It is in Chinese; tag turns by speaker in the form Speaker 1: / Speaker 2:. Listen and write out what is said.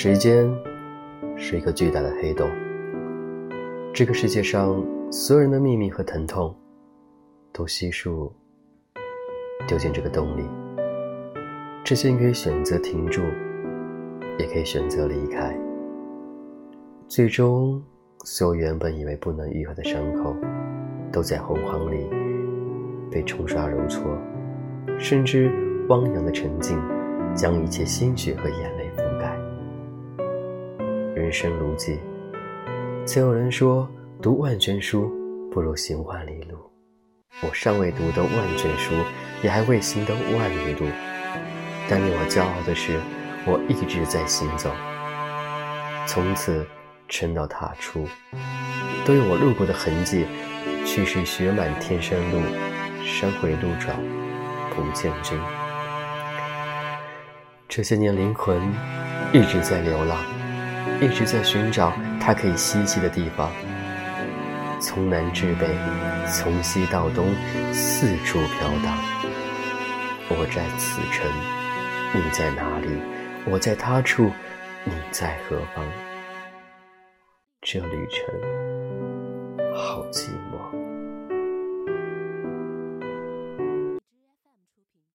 Speaker 1: 时间是一个巨大的黑洞，这个世界上所有人的秘密和疼痛，都悉数丢进这个洞里。这些你可以选择停住，也可以选择离开。最终，所有原本以为不能愈合的伤口，都在洪荒里被冲刷揉搓，甚至汪洋的沉静，将一切鲜血和眼泪。人生如寄，曾有人说，读万卷书不如行万里路。我尚未读得万卷书，也还未行得万里路。但令我骄傲的是，我一直在行走。从此，尘到踏出，都有我路过的痕迹。去时雪满天山路，山回路转不见君。这些年，灵魂一直在流浪，一直在寻找它可以栖息的地方。从南至北，从西到东，四处飘荡。我在此城。你在哪里？我在他处，你在何方？这旅程好寂寞。